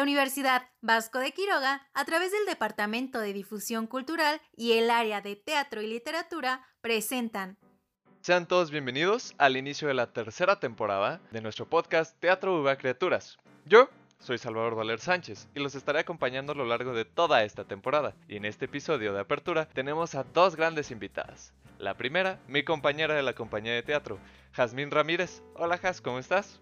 La Universidad Vasco de Quiroga, a través del Departamento de Difusión Cultural y el área de Teatro y Literatura, presentan. Sean todos bienvenidos al inicio de la tercera temporada de nuestro podcast Teatro Uva Criaturas. Yo soy Salvador Valer Sánchez y los estaré acompañando a lo largo de toda esta temporada. Y en este episodio de apertura tenemos a dos grandes invitadas. La primera, mi compañera de la compañía de teatro, Jazmín Ramírez. Hola Jaz, ¿cómo estás?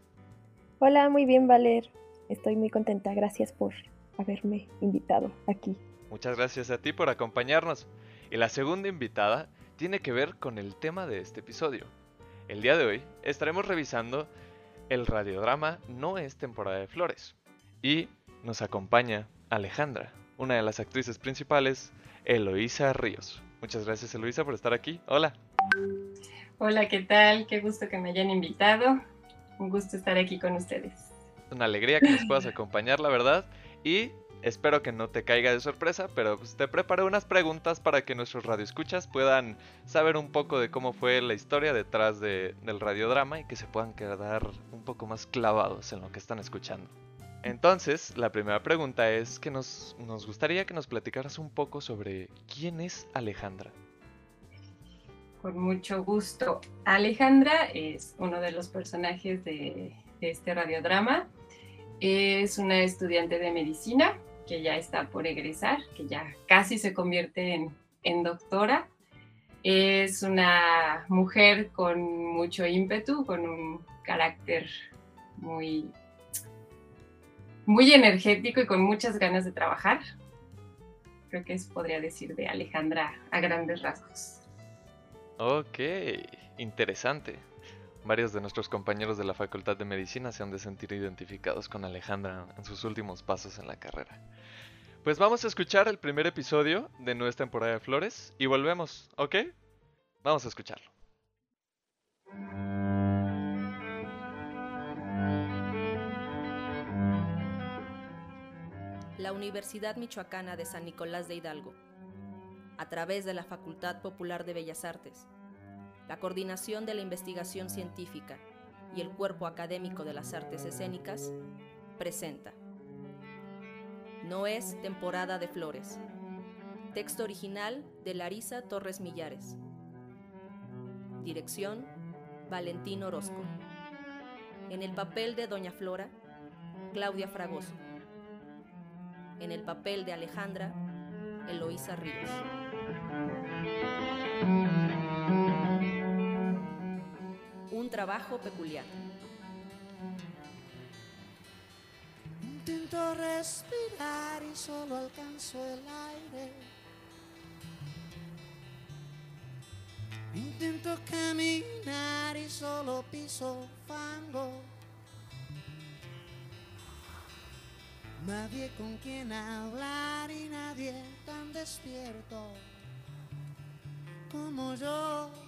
Hola, muy bien Valer. Estoy muy contenta. Gracias por haberme invitado aquí. Muchas gracias a ti por acompañarnos. Y la segunda invitada tiene que ver con el tema de este episodio. El día de hoy estaremos revisando el radiodrama No es temporada de flores, y nos acompaña Alejandra, una de las actrices principales, Eloísa Ríos. Muchas gracias Eloísa por estar aquí. Hola. Hola, ¿qué tal? Qué gusto que me hayan invitado. Un gusto estar aquí con ustedes. Una alegría que nos puedas acompañar, la verdad. Y espero que no te caiga de sorpresa, pero pues, te preparé unas preguntas para que nuestros radioescuchas puedan saber un poco de cómo fue la historia detrás del radiodrama y que se puedan quedar un poco más clavados en lo que están escuchando. Entonces, la primera pregunta es que nos, nos gustaría que nos platicaras un poco sobre quién es Alejandra. Con mucho gusto. Alejandra es uno de los personajes de, de este radiodrama. Es una estudiante de medicina que ya está por egresar, que ya casi se convierte en, doctora. Es una mujer con mucho ímpetu, con un carácter muy muy energético y con muchas ganas de trabajar. Creo que eso podría decir de Alejandra a grandes rasgos. Ok, interesante. Varios de nuestros compañeros de la Facultad de Medicina se han de sentir identificados con Alejandra en sus últimos pasos en la carrera. Pues vamos a escuchar el primer episodio de nuestra temporada de flores y volvemos, ¿ok? Vamos a escucharlo. la Universidad Michoacana de San Nicolás de Hidalgo, a través de la Facultad Popular de Bellas Artes, la Coordinación de la Investigación Científica y el Cuerpo Académico de las Artes Escénicas, presenta No es temporada de flores. Texto original de Larisa Torres Millares. Dirección Valentín Orozco. En el papel de Doña Flora, Claudia Fragoso en el papel de Alejandra, Eloísa Ríos. Trabajo peculiar. Intento respirar y solo alcanzo el aire. Intento caminar y solo piso fango. Nadie con quien hablar y nadie tan despierto como yo.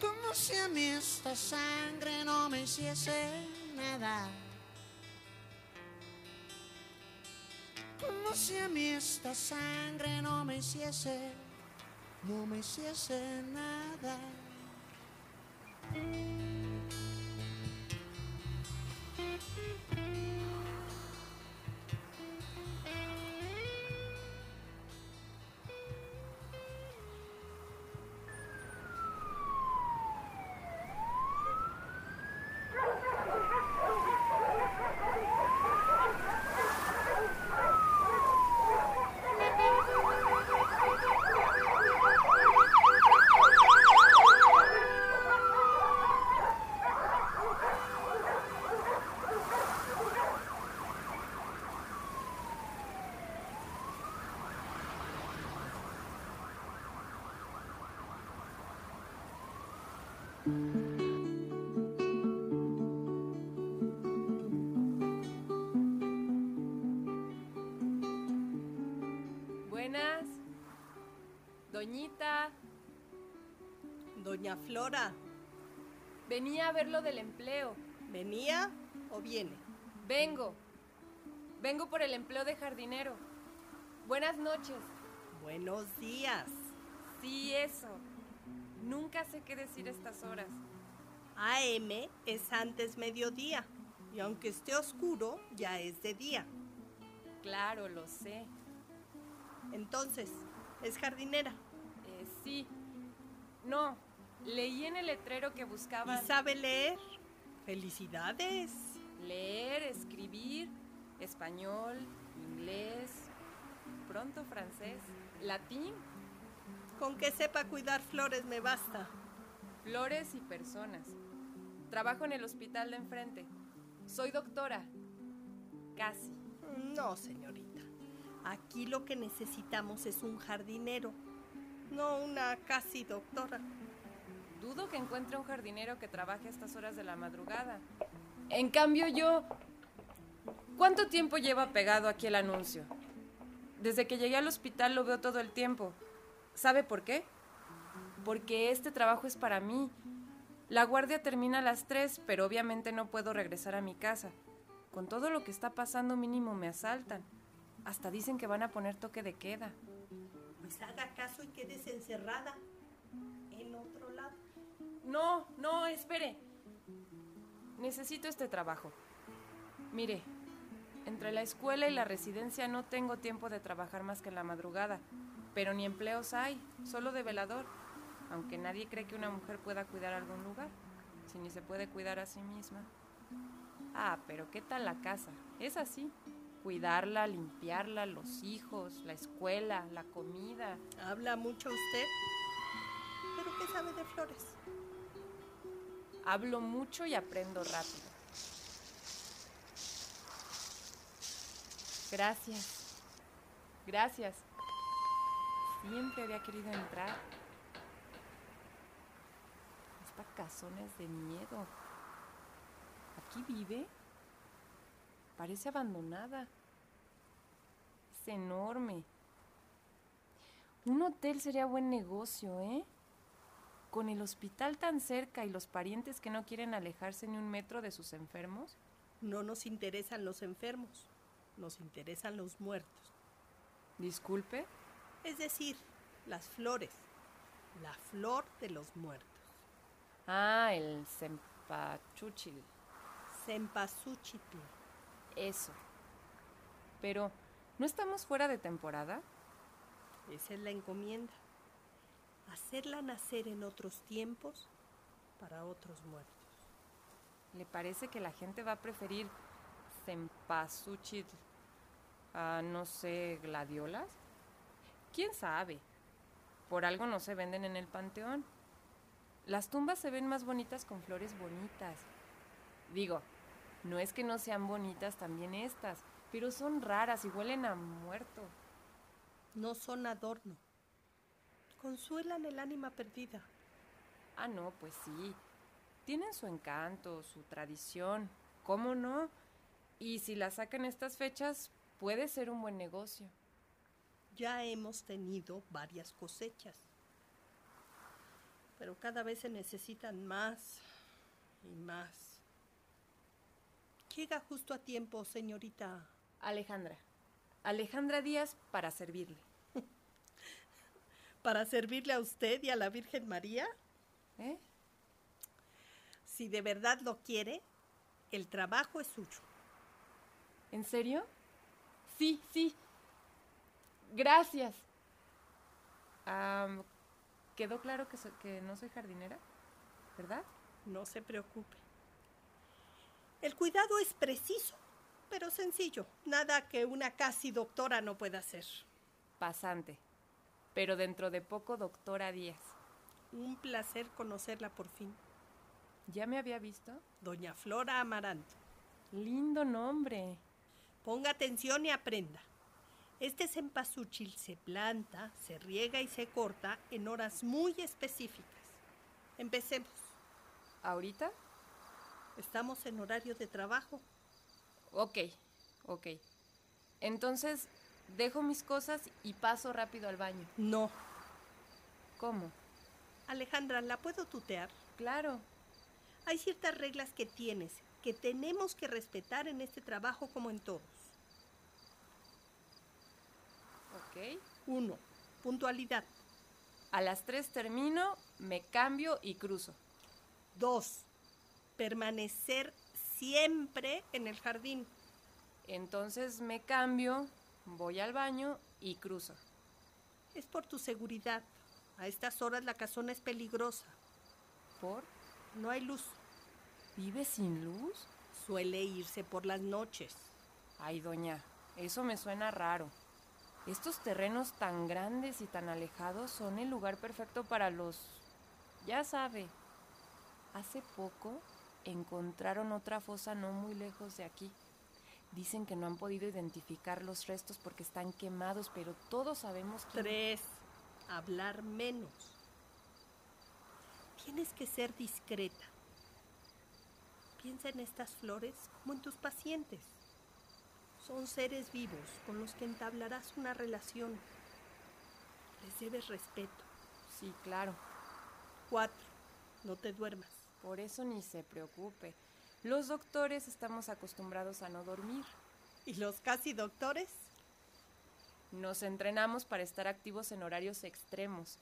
Como si a mí esta sangre no me hiciese nada. Como si a mí esta sangre no me hiciese, no me hiciese nada. Doñita, Doña Flora, venía a ver lo del empleo. ¿venía o viene? Vengo. Vengo por el empleo de jardinero. Buenas noches. Buenos días. Sí, eso. Nunca sé qué decir a estas horas. AM es antes mediodía y aunque esté oscuro, ya es de día. Claro, lo sé. Entonces, ¿es jardinera? Eh, sí. No, leí en el letrero que buscaban ¿Y sabe leer? ¡Felicidades! leer, escribir, español, inglés, pronto francés, latín, Con que sepa cuidar flores me basta. flores y personas. Trabajo en el hospital de enfrente. Soy doctora. Casi. No, señorita. Aquí lo que necesitamos es un jardinero, no una casi doctora. Dudo que encuentre un jardinero que trabaje a estas horas de la madrugada. En cambio yo... ¿Cuánto tiempo lleva pegado aquí el anuncio? Desde que llegué al hospital lo veo todo el tiempo. ¿Sabe por qué? Porque este trabajo es para mí. La guardia termina a las 3, pero obviamente no puedo regresar a mi casa. Con todo lo que está pasando mínimo me asaltan. Hasta dicen que van a poner toque de queda. Pues haga caso y quédese encerrada en otro lado. No, no, espere. Necesito este trabajo. Mire, entre la escuela y la residencia no tengo tiempo de trabajar más que en la madrugada, pero ni empleos hay, solo de velador, aunque nadie cree que una mujer pueda cuidar algún lugar, si ni se puede cuidar a sí misma. Ah, pero ¿qué tal la casa? Es así. Cuidarla, limpiarla, los hijos, la escuela, la comida. Habla mucho usted. ¿Pero qué sabe de flores? Hablo mucho y aprendo rápido. Gracias. Gracias. Siempre había querido entrar. Esta casona es de miedo. ¿Aquí vive? Parece abandonada. Es enorme. Un hotel sería buen negocio, ¿eh? Con el hospital tan cerca y los parientes que no quieren alejarse ni un metro de sus enfermos. No nos interesan los enfermos, nos interesan los muertos. Disculpe. Es decir, las flores. La flor de los muertos. Ah, el Sempachuchil. Cempasúchitl. Eso. Pero, ¿no estamos fuera de temporada? Esa es la encomienda. Hacerla nacer en otros tiempos para otros muertos. ¿Le parece que la gente va a preferir Cempasúchil a, no sé, gladiolas? ¿Quién sabe? Por algo no se venden en el panteón. Las tumbas se ven más bonitas con flores bonitas. Digo, no es que no sean bonitas también estas, pero son raras y huelen a muerto. No son adorno. Consuelan el ánima perdida. Ah, no, pues sí. Tienen su encanto, su tradición. ¿Cómo no? Y si la sacan estas fechas, puede ser un buen negocio. Ya hemos tenido varias cosechas. Pero cada vez se necesitan más y más. Llega justo a tiempo, señorita. Alejandra. Alejandra Díaz para servirle. ¿Para servirle a usted y a la Virgen María? ¿Eh? Si de verdad lo quiere, el trabajo es suyo. ¿En serio? Sí, sí. Gracias. ¿Quedó claro que, so- que no soy jardinera? ¿Verdad? No se preocupe. El cuidado es preciso, pero sencillo. Nada que una casi doctora no pueda hacer. Pasante. Pero dentro de poco, doctora Díaz. Un placer conocerla por fin. ¿Ya me había visto? Doña Flora Amaranto. Lindo nombre. Ponga atención y aprenda. Este cempasúchil se planta, se riega y se corta en horas muy específicas. Empecemos. ¿Ahorita? Estamos en horario de trabajo. Ok, ok. Entonces, dejo mis cosas y paso rápido al baño. No. ¿Cómo? Alejandra, ¿la puedo tutear? Claro. Hay ciertas reglas que tienes que tenemos que respetar en este trabajo como en todos. Ok. Uno, puntualidad. A las 3 termino, me cambio y cruzo. Dos, permanecer siempre en el jardín. Entonces me cambio, voy al baño y cruzo. Es por tu seguridad. A estas horas la casona es peligrosa. ¿Por? No hay luz. ¿Vive sin luz? Suele irse por las noches. Ay, doña, eso me suena raro. Estos terrenos tan grandes y tan alejados son el lugar perfecto para los... Ya sabe. Hace poco encontraron otra fosa no muy lejos de aquí. Dicen que no han podido identificar los restos porque están quemados, pero todos sabemos que... Tres. Hablar menos. Tienes que ser discreta. Piensa en estas flores como en tus pacientes. Son seres vivos con los que entablarás una relación. Les debes respeto. Sí, claro. Cuatro. No te duermas. Por eso ni se preocupe. Los doctores estamos acostumbrados a no dormir. ¿Y los casi doctores? Nos entrenamos para estar activos en horarios extremos.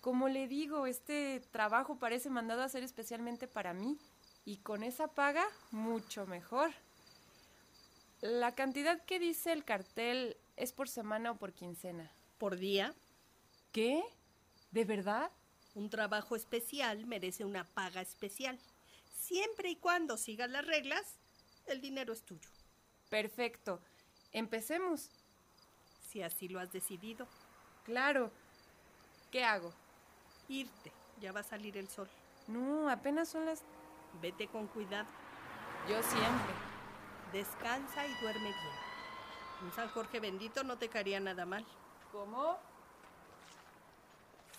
Como le digo, este trabajo parece mandado a hacer especialmente para mí. Y con esa paga, mucho mejor. La cantidad que dice el cartel es por semana o por quincena. ¿Por día? ¿Qué? ¿De verdad? Un trabajo especial merece una paga especial. Siempre y cuando sigas las reglas, el dinero es tuyo. Perfecto. Empecemos. Si así lo has decidido. Claro. ¿Qué hago? Irte. Ya va a salir el sol. No, apenas son las... Vete con cuidado. Yo siempre. Descansa y duerme bien. Un San Jorge bendito no te caería nada mal. ¿Cómo?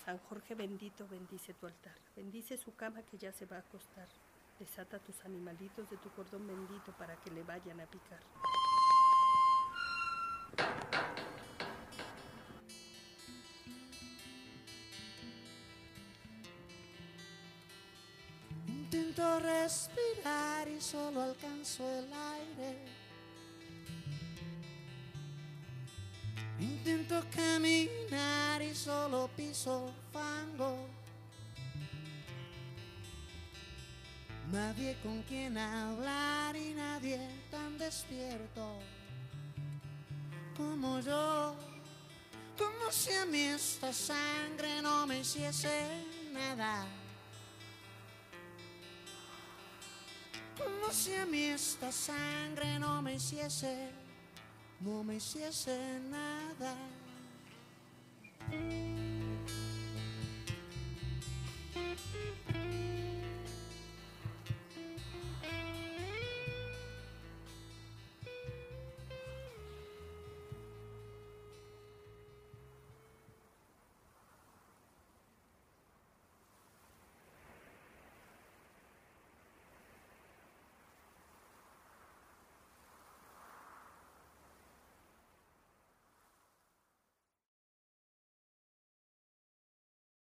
San Jorge bendito bendice tu altar. Bendice su cama que ya se va a acostar. Desata tus animalitos de tu cordón bendito para que le vayan a picar. Intento respirar y solo alcanzo el aire. Intento caminar y solo piso fango. Nadie con quien hablar y nadie tan despierto como yo. Como si a mí esta sangre no me hiciese nada. Como si a mí esta sangre no me hiciese, no me hiciese nada.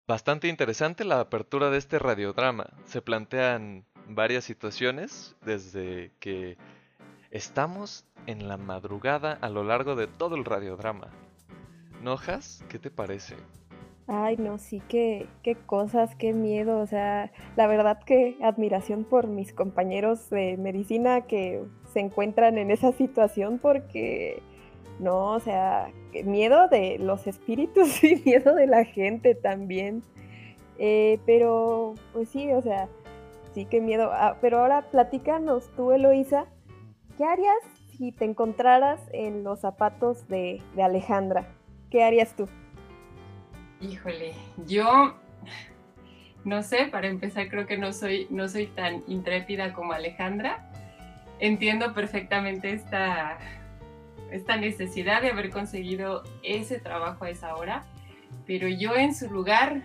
Bastante interesante la apertura de este radiodrama. Se plantean varias situaciones desde que estamos en la madrugada a lo largo de todo el radiodrama. ¿Nojas? ¿Qué te parece? Ay, no, sí, qué, qué cosas, qué miedo. O sea, la verdad que admiración por mis compañeros de medicina que se encuentran en esa situación porque, no, o sea, miedo de los espíritus y miedo de la gente también. Eh, pero, pues sí, o sea, sí, qué miedo. Ah, pero ahora platícanos tú, Eloisa, ¿qué harías si te encontraras en los zapatos de, de Alejandra? ¿Qué harías tú? Híjole, yo no sé, para empezar creo que no soy, no soy tan intrépida como Alejandra. Entiendo perfectamente esta, esta necesidad de haber conseguido ese trabajo a esa hora, pero yo en su lugar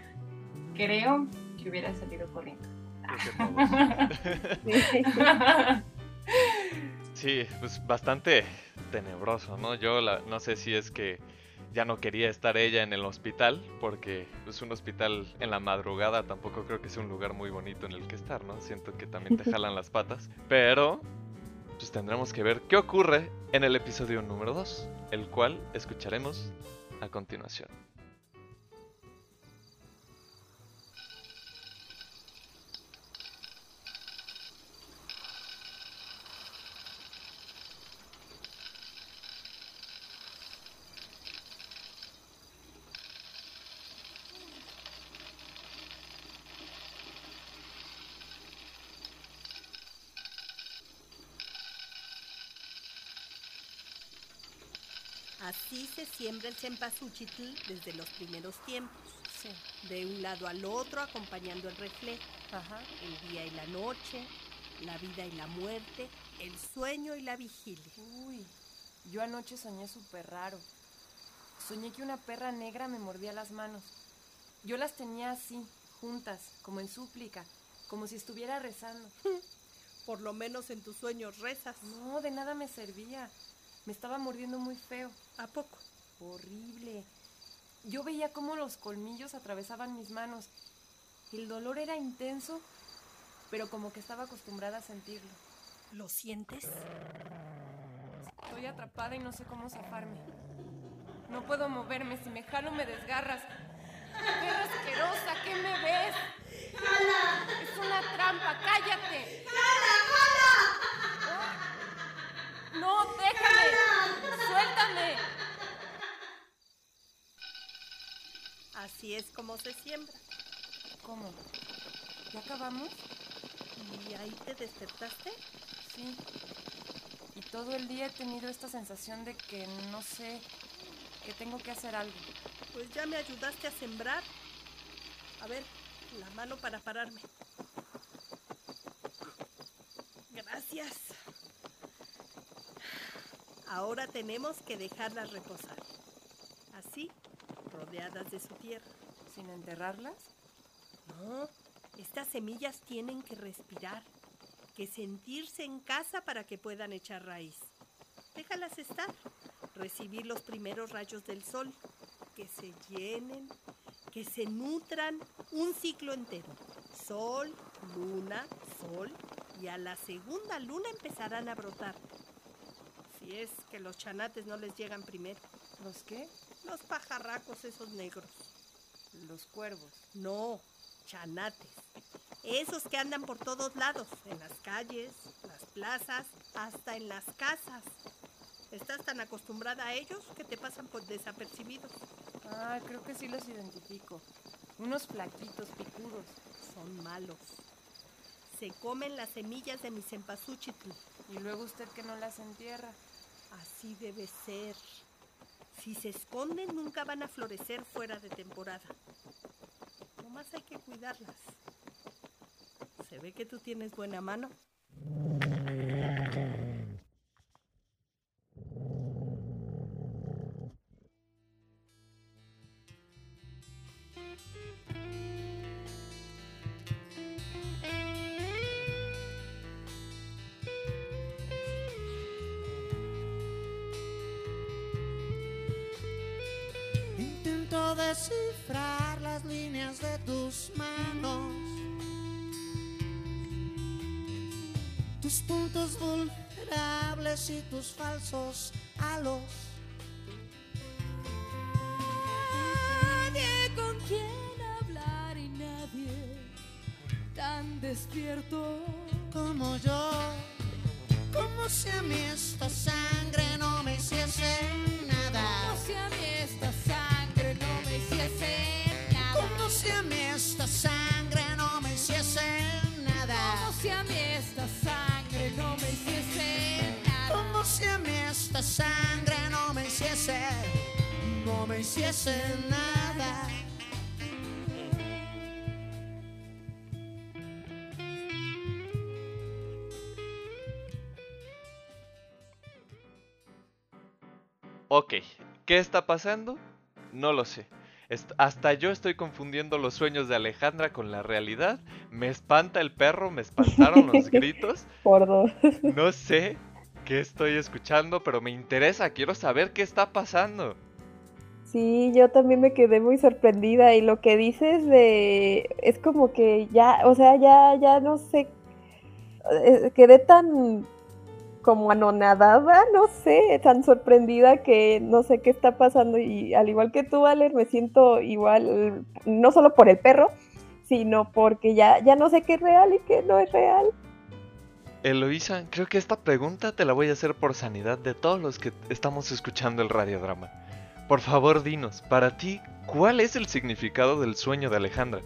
creo que hubiera salido corriendo. Sí, pues bastante tenebroso, ¿no? Yo la- no sé si es que ya no quería estar ella en el hospital, porque es un hospital en la madrugada, tampoco creo que sea un lugar muy bonito en el que estar, ¿no? Siento que también te jalan las patas, pero pues tendremos que ver qué ocurre en el episodio número 2, el cual escucharemos a continuación. Así se siembra el cempasúchil desde los primeros tiempos. Sí. De un lado al otro, acompañando el reflejo. Ajá. El día y la noche, la vida y la muerte, el sueño y la vigilia. Uy, yo anoche soñé súper raro. Soñé que una perra negra me mordía las manos. Yo las tenía así, juntas, como en súplica, como si estuviera rezando. Por lo menos en tus sueños rezas. No, de nada me servía. Me estaba mordiendo muy feo. ¿A poco? Horrible. Yo veía cómo los colmillos atravesaban mis manos. El dolor era intenso, pero como que estaba acostumbrada a sentirlo. ¿Lo sientes? Estoy atrapada y no sé cómo zafarme. No puedo moverme, si me jalo me desgarras. ¡Perra asquerosa! ¿Qué me ves? ¡Es una trampa! ¡Cállate! ¡No, déjame! ¡Suéltame! Así es como se siembra. ¿Cómo? ¿Ya acabamos? ¿Y ahí te despertaste? Sí. Y todo el día he tenido esta sensación de que no sé, que tengo que hacer algo. Pues ya me ayudaste a sembrar. A ver, la mano para pararme. Gracias. Ahora tenemos que dejarlas reposar. Así, rodeadas de su tierra. ¿Sin enterrarlas? No, estas semillas tienen que respirar, que sentirse en casa para que puedan echar raíz. Déjalas estar, recibir los primeros rayos del sol, que se llenen, que se nutran un ciclo entero. Sol, luna, sol, y a la segunda luna empezarán a brotar. Si es que los chanates no les llegan primero. ¿Los qué? Los pajarracos esos negros. Los cuervos. No, chanates. Esos que andan por todos lados, en las calles, las plazas, hasta en las casas. Estás tan acostumbrada a ellos que te pasan por desapercibidos. Ah, creo que sí los identifico. Unos flaquitos, picudos. Son malos. Se comen las semillas de mi cempasúchil. Y luego usted que no las entierra. Así debe ser. Si se esconden, nunca van a florecer fuera de temporada. Nomás hay que cuidarlas. Se ve que tú tienes buena mano. Descifrar las líneas de tus manos, tus puntos vulnerables y tus falsos halos. Nadie con quien hablar y nadie tan despierto. como yo, como si a mí esta sangre no me hiciese nada, Como si a mí esta no me hiciese, no me hiciese nada. Ok, ¿qué está pasando? No lo sé. Est- hasta yo estoy confundiendo los sueños de Alejandra con la realidad. Me espanta el perro, me espantaron los gritos. Por dos. No sé qué estoy escuchando, pero me interesa, quiero saber qué está pasando. Sí, yo también me quedé muy sorprendida y lo que dices de es como que ya, o sea, ya, ya no sé, eh, quedé tan como anonadada, no sé, tan sorprendida que no sé qué está pasando y al igual que tú, Valer, me siento igual, no solo por el perro, sino porque ya, ya no sé qué es real y qué no es real. Eloisa, creo que esta pregunta te la voy a hacer por sanidad de todos los que estamos escuchando el radiodrama. Por favor, dinos, para ti, ¿cuál es el significado del sueño de Alejandra?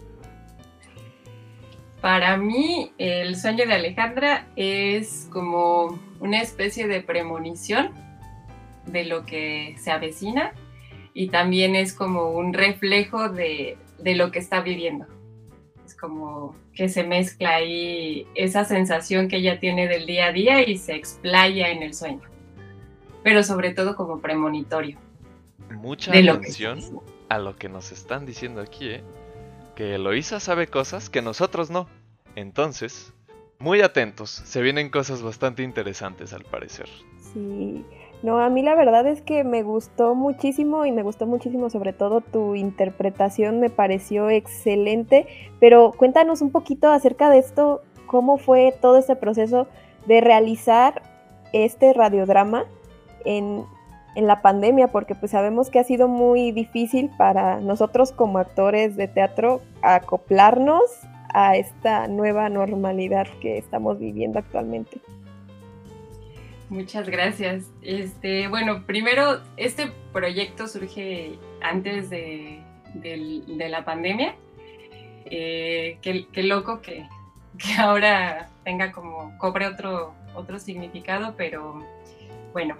Para mí, el sueño de Alejandra es como una especie de premonición de lo que se avecina y también es como un reflejo de, de lo que está viviendo. Como que se mezcla ahí esa sensación que ella tiene del día a día y se explaya en el sueño, pero sobre todo como premonitorio. Mucha de lo que atención a lo que nos están diciendo aquí, ¿eh? Que Eloísa sabe cosas que nosotros no. Entonces, muy atentos, se vienen cosas bastante interesantes al parecer. Sí, no, a mí la verdad es que me gustó muchísimo y me gustó muchísimo sobre todo tu interpretación, me pareció excelente, pero cuéntanos un poquito acerca de esto, cómo fue todo este proceso de realizar este radiodrama en, en la pandemia, porque pues sabemos que ha sido muy difícil para nosotros como actores de teatro acoplarnos a esta nueva normalidad que estamos viviendo actualmente. Muchas gracias. Este, bueno, primero, este proyecto surge antes de, de la pandemia. Eh, qué, qué loco que, que ahora tenga como, cobre otro, otro significado, pero bueno,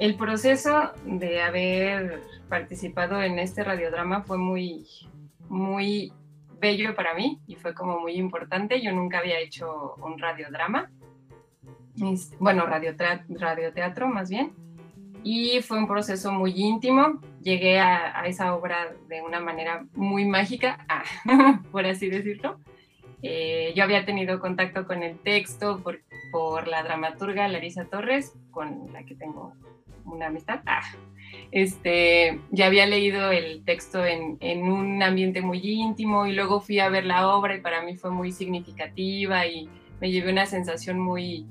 el proceso de haber participado en este radiodrama fue muy, muy bello para mí y fue como muy importante. Yo nunca había hecho un radiodrama es- bueno, radiotra- radioteatro más bien, y fue un proceso muy íntimo. Llegué a, a esa obra de una manera muy mágica, ah, por así decirlo. Eh, yo había tenido contacto con el texto por, por la dramaturga Larisa Torres, con la que tengo una amistad. Ah, este, ya había leído el texto en, en un ambiente muy íntimo y luego fui a ver la obra y para mí fue muy significativa y me llevé una sensación muy,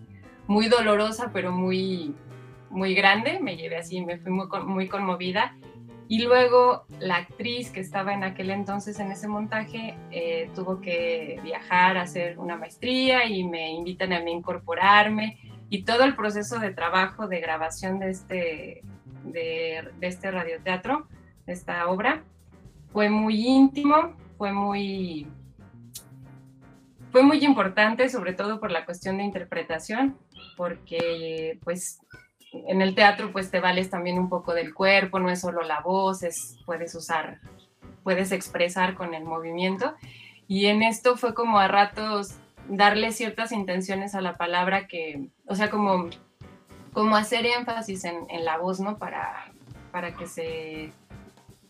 muy dolorosa, pero muy, muy grande. Me llevé así, me fui muy, muy conmovida. Y luego la actriz que estaba en aquel entonces en ese montaje eh, tuvo que viajar a hacer una maestría y me invitan a mí incorporarme. Y todo el proceso de trabajo, de grabación de este, de, de este radioteatro, de esta obra, fue muy íntimo, fue muy, fue muy importante, sobre todo por la cuestión de interpretación, porque pues en el teatro pues te vales también un poco del cuerpo, no es solo la voz, es, puedes usar, puedes expresar con el movimiento. Y en esto fue como a ratos darle ciertas intenciones a la palabra que, o sea, como, como hacer énfasis en, en la voz, ¿no? Para, para que se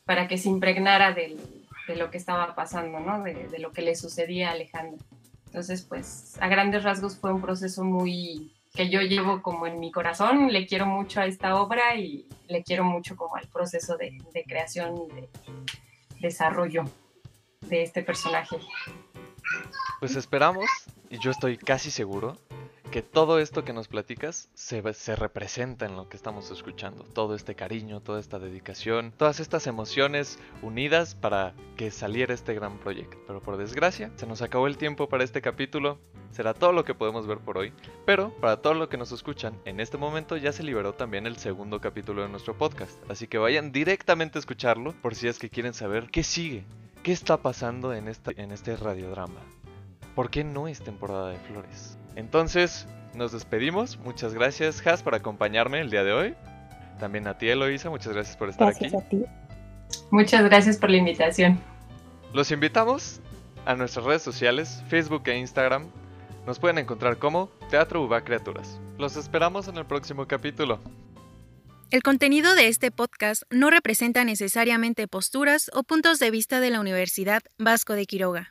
para que se impregnara del- de lo que estaba pasando, ¿no? De, de lo que le sucedía a Alejandra. Entonces, pues, a grandes rasgos fue un proceso muy que yo llevo como en mi corazón, le quiero mucho a esta obra y le quiero mucho como al proceso de, creación y de desarrollo de este personaje. Pues esperamos, y yo estoy casi seguro, que todo esto que nos platicas se, se representa en lo que estamos escuchando. Todo este cariño, toda esta dedicación, todas estas emociones unidas para que saliera este gran proyecto. Pero por desgracia, se nos acabó el tiempo para este capítulo. Será todo lo que podemos ver por hoy. Pero para todo lo que nos escuchan, en este momento ya se liberó también el segundo capítulo de nuestro podcast. Así que vayan directamente a escucharlo por si es que quieren saber qué sigue, qué está pasando en, esta, en este radiodrama. ¿Por qué no es temporada de flores? Entonces, nos despedimos. Muchas gracias, Has, por acompañarme el día de hoy. También a ti, Eloisa, muchas gracias por estar Gracias aquí. a ti. Muchas gracias por la invitación. Los invitamos a nuestras redes sociales, Facebook e Instagram. Nos pueden encontrar como Teatro Uva Criaturas. Los esperamos en el próximo capítulo. El contenido de este podcast no representa necesariamente posturas o puntos de vista de la Universidad Vasco de Quiroga.